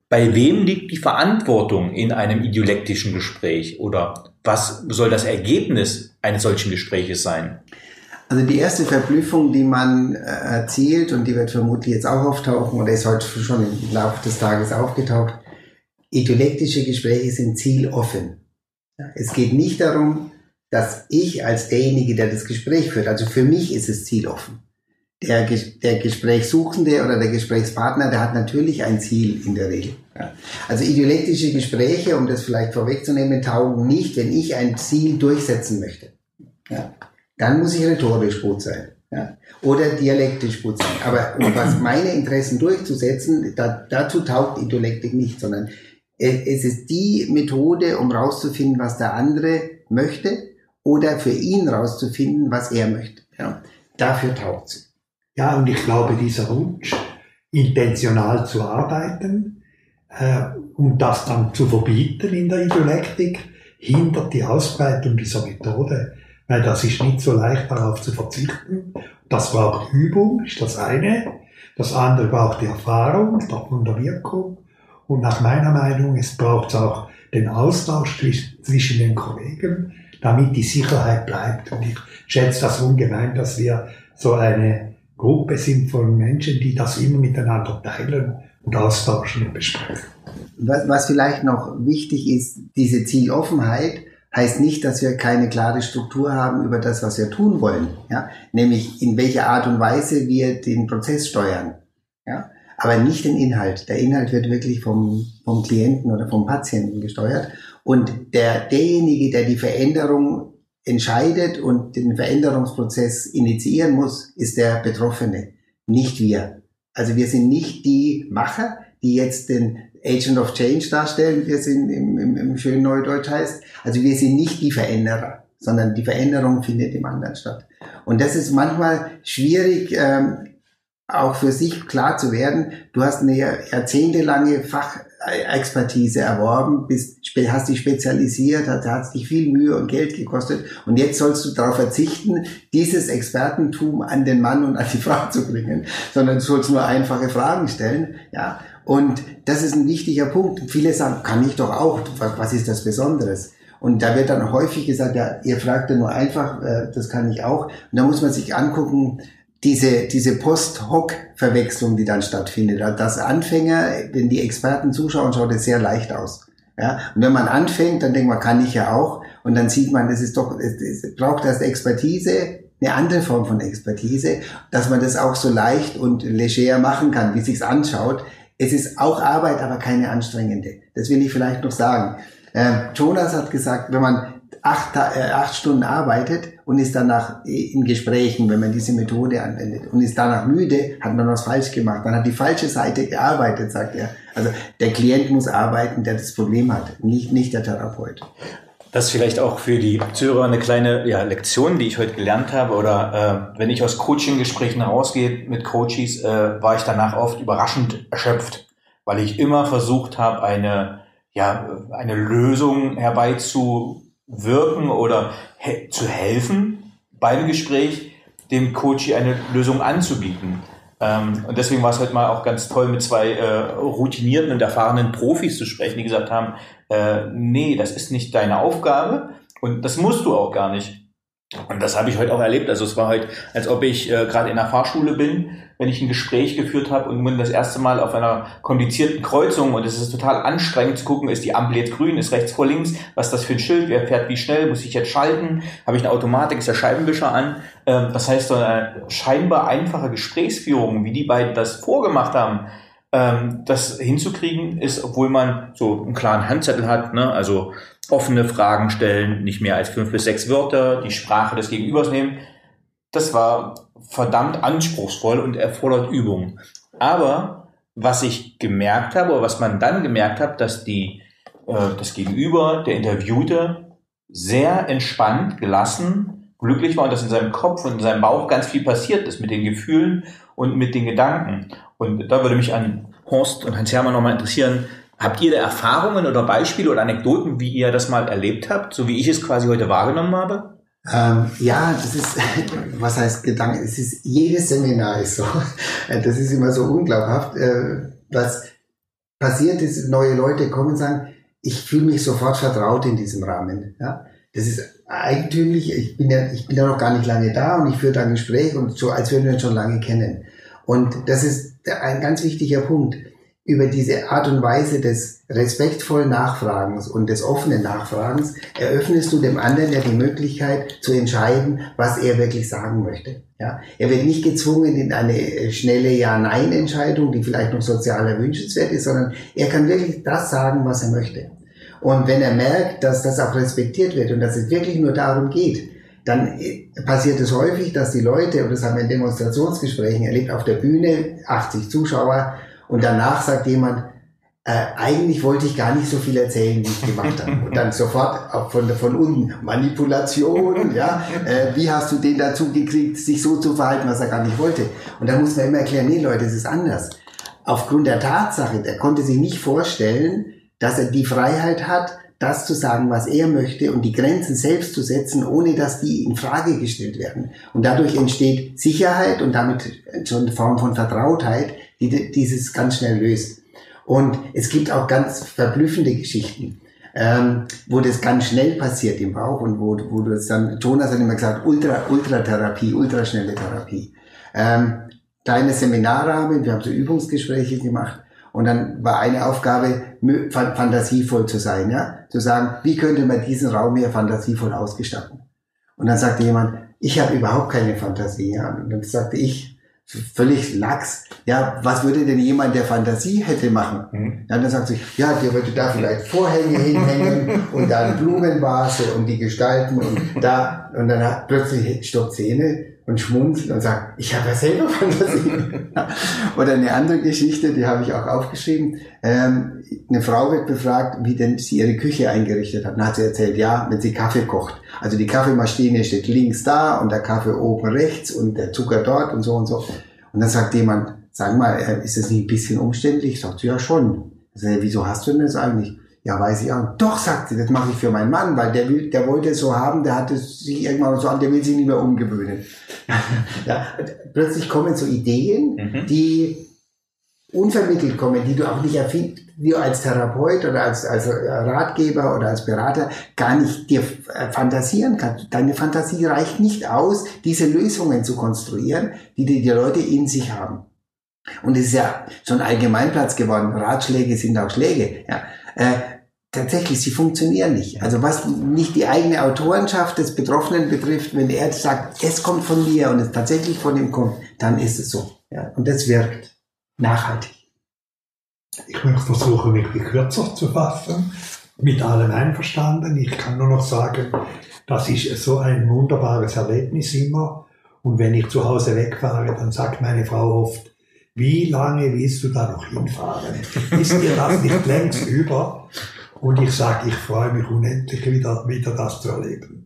bei wem liegt die Verantwortung in einem idiolektischen Gespräch oder was soll das Ergebnis eines solchen Gespräches sein? Also die erste Verblüffung, die man äh, erzielt und die wird vermutlich jetzt auch auftauchen oder ist heute schon im Laufe des Tages aufgetaucht, idiolektische Gespräche sind zieloffen. Es geht nicht darum, dass ich als derjenige, der das Gespräch führt, also für mich ist es zieloffen der, der Gesprächssuchende oder der Gesprächspartner, der hat natürlich ein Ziel in der Regel. Ja. Also ideolektische Gespräche, um das vielleicht vorwegzunehmen, taugen nicht, wenn ich ein Ziel durchsetzen möchte. Ja. Dann muss ich rhetorisch gut sein. Ja. Oder dialektisch gut sein. Aber um was meine Interessen durchzusetzen, da, dazu taugt Ideolektik nicht, sondern es ist die Methode, um rauszufinden, was der andere möchte oder für ihn rauszufinden, was er möchte. Ja. Dafür taugt sie. Ja, und ich glaube, dieser Wunsch, intentional zu arbeiten äh, und das dann zu verbieten in der Dialektik, hindert die Ausbreitung dieser Methode, weil das ist nicht so leicht darauf zu verzichten. Das braucht Übung, ist das eine. Das andere braucht die Erfahrung davon der Wirkung. Und nach meiner Meinung, es braucht auch den Austausch zwischen den Kollegen, damit die Sicherheit bleibt. Und ich schätze das ungemein, dass wir so eine Gruppe sind von Menschen, die das immer miteinander teilen und austauschen und besprechen. Was, was vielleicht noch wichtig ist, diese Zieloffenheit heißt nicht, dass wir keine klare Struktur haben über das, was wir tun wollen. Ja? Nämlich in welcher Art und Weise wir den Prozess steuern. Ja? Aber nicht den Inhalt. Der Inhalt wird wirklich vom, vom Klienten oder vom Patienten gesteuert. Und der, derjenige, der die Veränderung entscheidet und den Veränderungsprozess initiieren muss, ist der Betroffene, nicht wir. Also wir sind nicht die Macher, die jetzt den Agent of Change darstellen, wie es im, im, im schönen Neudeutsch heißt. Also wir sind nicht die Veränderer, sondern die Veränderung findet im anderen statt. Und das ist manchmal schwierig, ähm, auch für sich klar zu werden. Du hast eine jahrzehntelange Fach, Expertise erworben, bist, hast dich spezialisiert, hat, hat dich viel Mühe und Geld gekostet und jetzt sollst du darauf verzichten, dieses Expertentum an den Mann und an die Frau zu bringen, sondern du sollst nur einfache Fragen stellen, ja. Und das ist ein wichtiger Punkt. Viele sagen, kann ich doch auch, was, ist das Besonderes? Und da wird dann häufig gesagt, ja, ihr fragt ja nur einfach, äh, das kann ich auch. Und da muss man sich angucken, diese, diese Post-Hoc-Verwechslung, die dann stattfindet. Das Anfänger, wenn die Experten zuschauen, schaut es sehr leicht aus. Ja, und wenn man anfängt, dann denkt man, kann ich ja auch. Und dann sieht man, es ist doch, es, es braucht erst Expertise, eine andere Form von Expertise, dass man das auch so leicht und leger machen kann, wie sich's anschaut. Es ist auch Arbeit, aber keine anstrengende. Das will ich vielleicht noch sagen. Äh, Jonas hat gesagt, wenn man acht, äh, acht Stunden arbeitet und ist danach in Gesprächen, wenn man diese Methode anwendet und ist danach müde, hat man was falsch gemacht. Man hat die falsche Seite gearbeitet, sagt er. Also der Klient muss arbeiten, der das Problem hat, nicht, nicht der Therapeut. Das ist vielleicht auch für die Zuhörer eine kleine ja, Lektion, die ich heute gelernt habe. Oder äh, wenn ich aus Coaching-Gesprächen rausgehe mit Coaches, äh, war ich danach oft überraschend erschöpft, weil ich immer versucht habe, eine, ja, eine Lösung herbeizuwirken oder he zu helfen beim Gespräch, dem Coach eine Lösung anzubieten. Ähm, und deswegen war es heute mal auch ganz toll, mit zwei äh, routinierten und erfahrenen Profis zu sprechen, die gesagt haben, äh, nee, das ist nicht deine Aufgabe und das musst du auch gar nicht. Und das habe ich heute auch erlebt. Also es war heute, als ob ich äh, gerade in der Fahrschule bin, wenn ich ein Gespräch geführt habe und bin das erste Mal auf einer komplizierten Kreuzung und es ist total anstrengend zu gucken, ist die Ampel jetzt grün, ist rechts vor links, was ist das für ein Schild, wer fährt wie schnell, muss ich jetzt schalten, habe ich eine Automatik, ist der Scheibenwischer an. Ähm, das heißt, so eine scheinbar einfache Gesprächsführung, wie die beiden das vorgemacht haben, ähm, das hinzukriegen ist, obwohl man so einen klaren Handzettel hat, ne? also offene Fragen stellen, nicht mehr als fünf bis sechs Wörter, die Sprache des Gegenübers nehmen. Das war verdammt anspruchsvoll und erfordert Übung. Aber was ich gemerkt habe, oder was man dann gemerkt hat, dass die, äh, das Gegenüber, der Interviewte, sehr entspannt, gelassen, glücklich war und dass in seinem Kopf und in seinem Bauch ganz viel passiert ist mit den Gefühlen und mit den Gedanken. Und da würde mich an Horst und Hans Hermann nochmal interessieren, habt ihr da Erfahrungen oder Beispiele oder Anekdoten, wie ihr das mal erlebt habt, so wie ich es quasi heute wahrgenommen habe? Ähm, ja, das ist, was heißt Gedanke? Es ist, jedes Seminar ist so. Das ist immer so unglaubhaft. Äh, was passiert ist, neue Leute kommen und sagen, ich fühle mich sofort vertraut in diesem Rahmen. Ja? Das ist eigentümlich. Ich bin ja, ich bin ja noch gar nicht lange da und ich führe da ein Gespräch und so, als würden wir uns schon lange kennen. Und das ist ein ganz wichtiger Punkt. Über diese Art und Weise des respektvollen Nachfragens und des offenen Nachfragens eröffnest du dem anderen ja die Möglichkeit zu entscheiden, was er wirklich sagen möchte. Ja, er wird nicht gezwungen in eine äh, schnelle Ja-Nein-Entscheidung, die vielleicht noch sozial erwünschenswert ist, sondern er kann wirklich das sagen, was er möchte. Und wenn er merkt, dass das auch respektiert wird und dass es wirklich nur darum geht, dann äh, passiert es häufig, dass die Leute, und das haben wir in Demonstrationsgesprächen erlebt, auf der Bühne, 80 Zuschauer, und danach sagt jemand, äh, eigentlich wollte ich gar nicht so viel erzählen, wie ich gemacht habe. Und dann sofort auch von, von unten Manipulation, ja, äh, wie hast du den dazu gekriegt, sich so zu verhalten, was er gar nicht wollte. Und dann muss man immer erklären, nee Leute, es ist anders. Aufgrund der Tatsache, der konnte sich nicht vorstellen, dass er die Freiheit hat, das zu sagen, was er möchte und die Grenzen selbst zu setzen, ohne dass die in Frage gestellt werden. Und dadurch entsteht Sicherheit und damit schon eine Form von Vertrautheit, die dieses ganz schnell löst. Und es gibt auch ganz verblüffende Geschichten, ähm, wo das ganz schnell passiert im Bauch und wo, wo du das dann, Jonas hat immer gesagt, Ultra, Ultratherapie, ultraschnelle Therapie. Ähm, kleine Seminarrahmen, wir haben so Übungsgespräche gemacht und dann war eine Aufgabe, fantasievoll zu sein, ja, zu sagen, wie könnte man diesen Raum hier fantasievoll ausgestatten? Und dann sagte jemand, ich habe überhaupt keine Fantasie, ja. Und dann sagte ich, völlig lax, ja, was würde denn jemand, der Fantasie hätte, machen? Mhm. Ja, dann sagt sie, ja, der würde da vielleicht Vorhänge hinhängen und da eine Blumenvase und die gestalten und da, und dann hat plötzlich stoppt Szene und schmunzelt und sagt, ich habe ja selber Fantasie. Oder eine andere Geschichte, die habe ich auch aufgeschrieben. Ähm, eine Frau wird befragt, wie denn sie ihre Küche eingerichtet hat. Dann hat sie erzählt, ja, wenn sie Kaffee kocht. Also die Kaffeemaschine steht links da und der Kaffee oben rechts und der Zucker dort und so und so. Und dann sagt jemand, sag mal, äh, ist das nicht ein bisschen umständlich? Sagt sie, ja schon. Sage, wieso hast du denn das eigentlich? Ja, weiß ich auch. Doch, sagt sie, das mache ich für meinen Mann, weil der will, der wollte es so haben, der hat es sich irgendwann so an, der will sich nicht mehr umgewöhnen. ja, plötzlich kommen so Ideen, mhm. die unvermittelt kommen, die du auch nicht erfindest, die du als Therapeut oder als, als Ratgeber oder als Berater gar nicht dir äh, fantasieren kannst. Deine Fantasie reicht nicht aus, diese Lösungen zu konstruieren, die die, die Leute in sich haben. Und es ist ja schon Allgemeinplatz geworden. Ratschläge sind auch Schläge. Ja. Äh, tatsächlich, sie funktionieren nicht. Also was nicht die eigene Autorenschaft des Betroffenen betrifft, wenn er sagt, es kommt von mir und es tatsächlich von ihm kommt, dann ist es so. Ja, und das wirkt nachhaltig. Ich möchte versuchen, mich kürzer zu fassen. mit allem einverstanden. Ich kann nur noch sagen, das ist so ein wunderbares Erlebnis immer. Und wenn ich zu Hause wegfahre, dann sagt meine Frau oft, wie lange willst du da noch hinfahren? Ist dir das nicht längst über? Und ich sage, ich freue mich unendlich wieder, wieder das zu erleben.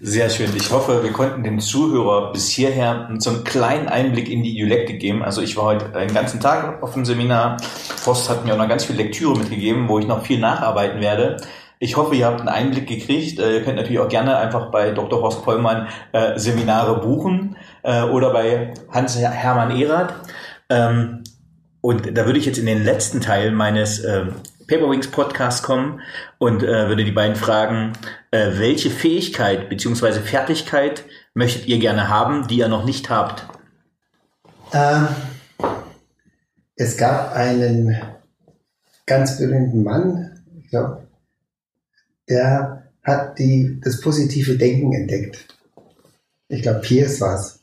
Sehr schön. Ich hoffe, wir konnten dem Zuhörer bis hierher so einen kleinen Einblick in die Dialektik geben. Also ich war heute den ganzen Tag auf dem Seminar. Forst hat mir auch noch ganz viel Lektüre mitgegeben, wo ich noch viel nacharbeiten werde. Ich hoffe, ihr habt einen Einblick gekriegt. Äh, ihr könnt natürlich auch gerne einfach bei Dr. Horst Pollmann äh, Seminare buchen äh, oder bei Hans-Hermann Erath. Ähm, und da würde ich jetzt in den letzten Teil meines äh, Paperwings Podcast kommen und äh, würde die beiden fragen, äh, welche Fähigkeit beziehungsweise Fertigkeit möchtet ihr gerne haben, die ihr noch nicht habt? Ähm, es gab einen ganz berühmten Mann, ich glaube, der hat die, das positive Denken entdeckt. Ich glaube, Pierce war es.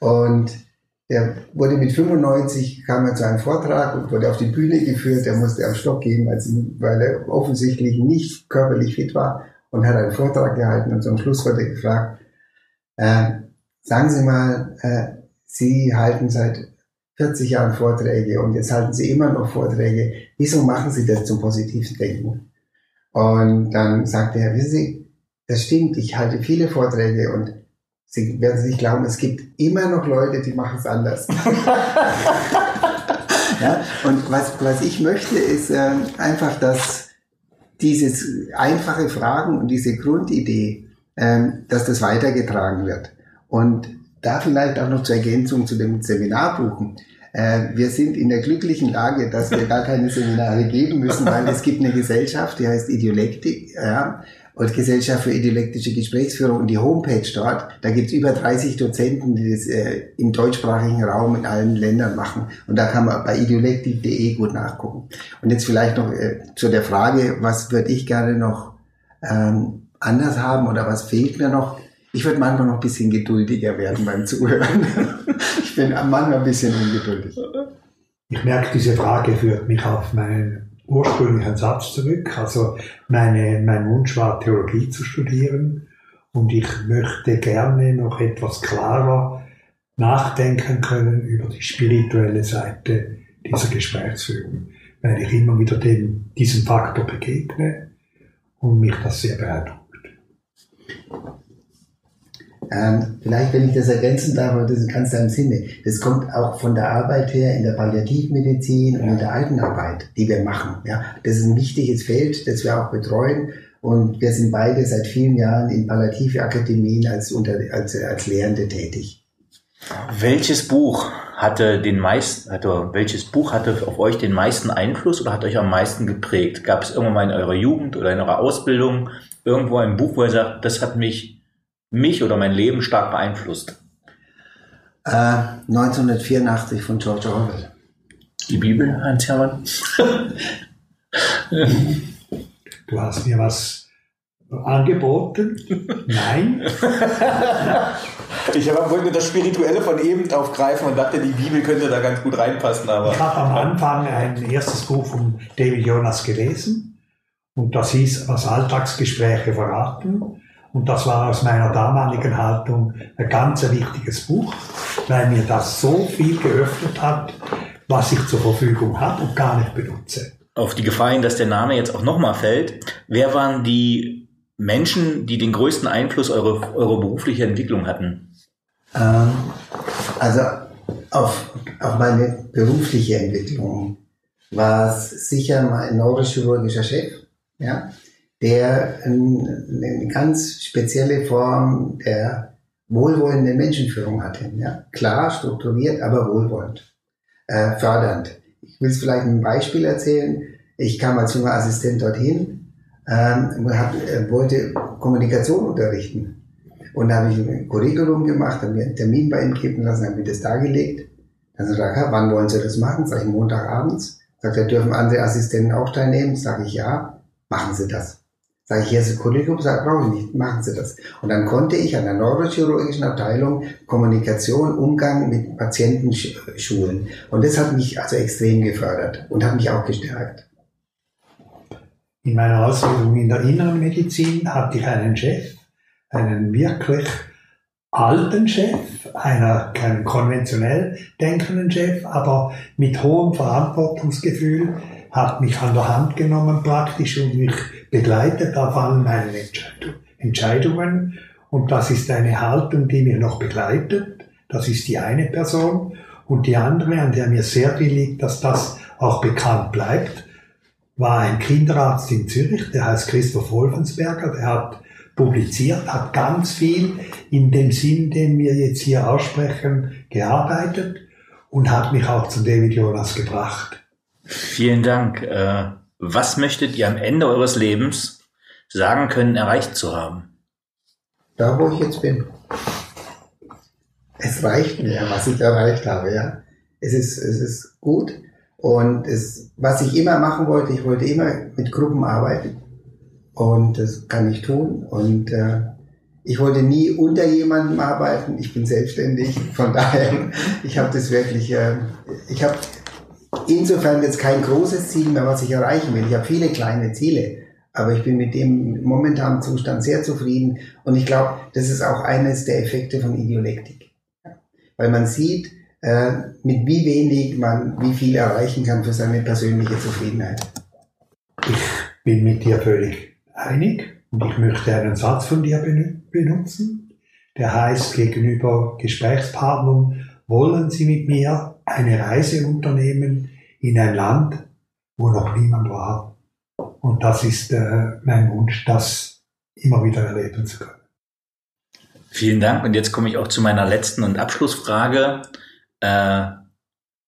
Und der wurde mit 95, kam er zu einem Vortrag und wurde auf die Bühne geführt. Er musste am Stock gehen, weil er offensichtlich nicht körperlich fit war und hat einen Vortrag gehalten. Und zum Schluss wurde gefragt, äh, sagen Sie mal, äh, Sie halten seit 40 Jahren Vorträge und jetzt halten Sie immer noch Vorträge. Wieso machen Sie das zum positiven Denken? Und dann sagte er, wissen Sie, das stimmt, ich halte viele Vorträge und Sie werden es nicht glauben, es gibt immer noch Leute, die machen es anders. ja, und was, was ich möchte, ist äh, einfach, dass dieses einfache Fragen und diese Grundidee, äh, dass das weitergetragen wird. Und da vielleicht auch noch zur Ergänzung zu dem Seminarbuchen. Äh, wir sind in der glücklichen Lage, dass wir gar keine Seminare geben müssen, weil es gibt eine Gesellschaft, die heißt Idiolektik. Ja, und Gesellschaft für Idiolektische Gesprächsführung und die Homepage dort, da gibt's über 30 Dozenten, die das äh, im deutschsprachigen Raum in allen Ländern machen. Und da kann man bei idiolektik.de gut nachgucken. Und jetzt vielleicht noch äh, zu der Frage, was würde ich gerne noch ähm, anders haben oder was fehlt mir noch? Ich würde manchmal noch ein bisschen geduldiger werden beim Zuhören. ich bin manchmal ein bisschen ungeduldig. Ich merke, diese Frage führt mich auf meinen ursprünglichen Satz zurück. Also meine, mein Wunsch war, Theologie zu studieren und ich möchte gerne noch etwas klarer nachdenken können über die spirituelle Seite dieser Gesprächsführung, weil ich immer wieder dem, diesem Faktor begegne und mich das sehr beeindruckt. Ähm, vielleicht, wenn ich das ergänzen darf, aber das ist ganz deinem Sinne. Das kommt auch von der Arbeit her in der Palliativmedizin und in der Altenarbeit, die wir machen. Ja, das ist ein wichtiges Feld, das wir auch betreuen. Und wir sind beide seit vielen Jahren in palliative Akademien als, unter, als, als Lehrende tätig. Welches Buch hatte den meisten, hatte, welches Buch hatte auf euch den meisten Einfluss oder hat euch am meisten geprägt? Gab es irgendwann mal in eurer Jugend oder in eurer Ausbildung irgendwo ein Buch, wo ihr sagt, das hat mich mich oder mein Leben stark beeinflusst? Äh, 1984 von George Orwell. Die Bibel, Hans Hermann? du hast mir was angeboten? Nein. ich wollte das Spirituelle von eben aufgreifen und dachte, die Bibel könnte da ganz gut reinpassen. Aber ich habe am Anfang ein erstes Buch von David Jonas gelesen und das hieß Was Alltagsgespräche verraten. Und das war aus meiner damaligen Haltung ein ganz wichtiges Buch, weil mir das so viel geöffnet hat, was ich zur Verfügung habe und gar nicht benutze. Auf die Gefahr hin, dass der Name jetzt auch nochmal fällt, wer waren die Menschen, die den größten Einfluss eure, eure berufliche Entwicklung hatten? Ähm, also auf, auf meine berufliche Entwicklung war es sicher mein neurochirurgischer Chef, ja, der eine ganz spezielle Form der wohlwollenden Menschenführung hatte. Ja? Klar, strukturiert, aber wohlwollend, äh, fördernd. Ich will es vielleicht ein Beispiel erzählen. Ich kam als junger Assistent dorthin, ähm, hab, äh, wollte Kommunikation unterrichten. Und da habe ich ein Curriculum gemacht, habe mir einen Termin bei ihm geben lassen, habe mir das dargelegt. Dann sagt er, wann wollen Sie das machen? Sag ich, Montagabends. Sagt er, dürfen andere Assistenten auch teilnehmen? Sage ich, ja. Machen Sie das. Sag ich, hier ist ein Curriculum, sag, brauche ich nicht, machen Sie das. Und dann konnte ich an der neurochirurgischen Abteilung Kommunikation, Umgang mit Patienten schulen. Und das hat mich also extrem gefördert und hat mich auch gestärkt. In meiner Ausbildung in der inneren Medizin hatte ich einen Chef, einen wirklich alten Chef, einer keinen konventionell denkenden Chef, aber mit hohem Verantwortungsgefühl, hat mich an der Hand genommen praktisch und mich begleitet auf allen meinen Entscheidungen. Und das ist eine Haltung, die mir noch begleitet. Das ist die eine Person. Und die andere, an der mir sehr viel liegt, dass das auch bekannt bleibt, war ein Kinderarzt in Zürich, der heißt Christoph Wolfensberger, der hat publiziert, hat ganz viel in dem Sinn, den wir jetzt hier aussprechen, gearbeitet und hat mich auch zu David Jonas gebracht. Vielen Dank. Was möchtet ihr am Ende eures Lebens sagen können, erreicht zu haben? Da, wo ich jetzt bin. Es reicht mir, was ich erreicht habe, ja. Es ist, es ist gut. Und es, was ich immer machen wollte, ich wollte immer mit Gruppen arbeiten. Und das kann ich tun. Und äh, ich wollte nie unter jemandem arbeiten. Ich bin selbstständig. Von daher, ich habe das wirklich, äh, ich habe insofern jetzt kein großes Ziel mehr, was ich erreichen will. Ich habe viele kleine Ziele. Aber ich bin mit dem momentanen Zustand sehr zufrieden. Und ich glaube, das ist auch eines der Effekte von Ideolektik. Weil man sieht, äh, mit wie wenig man wie viel erreichen kann für seine persönliche Zufriedenheit. Ich bin mit dir völlig einig und ich möchte einen Satz von dir benutzen, der heißt gegenüber Gesprächspartnern, wollen Sie mit mir eine Reise unternehmen in ein Land, wo noch niemand war. Und das ist äh, mein Wunsch, das immer wieder erleben zu können. Vielen Dank. Und jetzt komme ich auch zu meiner letzten und Abschlussfrage. Äh,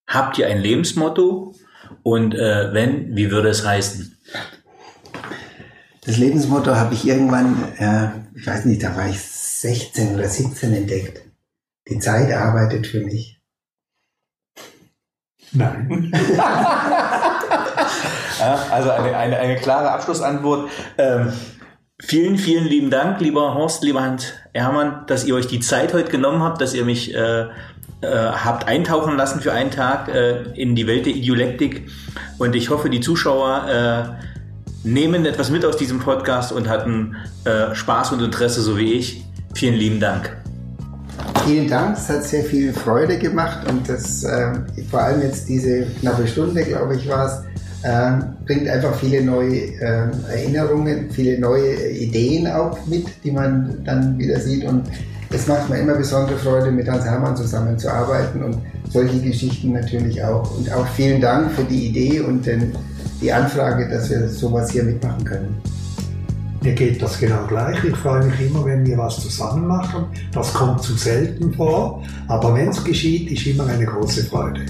habt ihr ein Lebensmotto? Und äh, wenn, wie würde es heißen? Das Lebensmotto habe ich irgendwann, äh, ich weiß nicht, da war ich 16 oder 17 entdeckt. Die Zeit arbeitet für mich. Nein. also eine, eine, eine klare Abschlussantwort. Ähm, vielen, vielen lieben Dank, lieber Horst, lieber Hans Hermann, dass ihr euch die Zeit heute genommen habt, dass ihr mich äh, äh, habt eintauchen lassen für einen Tag äh, in die Welt der Idiolektik. Und ich hoffe, die Zuschauer äh, nehmen etwas mit aus diesem Podcast und hatten äh, Spaß und Interesse, so wie ich. Vielen lieben Dank. Vielen Dank, es hat sehr viel Freude gemacht und das äh, vor allem jetzt diese knappe Stunde, glaube ich, war es, äh, bringt einfach viele neue äh, Erinnerungen, viele neue Ideen auch mit, die man dann wieder sieht und es macht mir immer besondere Freude, mit Hans Hermann zusammenzuarbeiten und solche Geschichten natürlich auch. Und auch vielen Dank für die Idee und den die Anfrage, dass wir sowas hier mitmachen können. Mir geht das genau gleich. Ich freue mich immer, wenn wir was zusammen machen. Das kommt zu selten vor, aber wenn es geschieht, ist immer eine große Freude.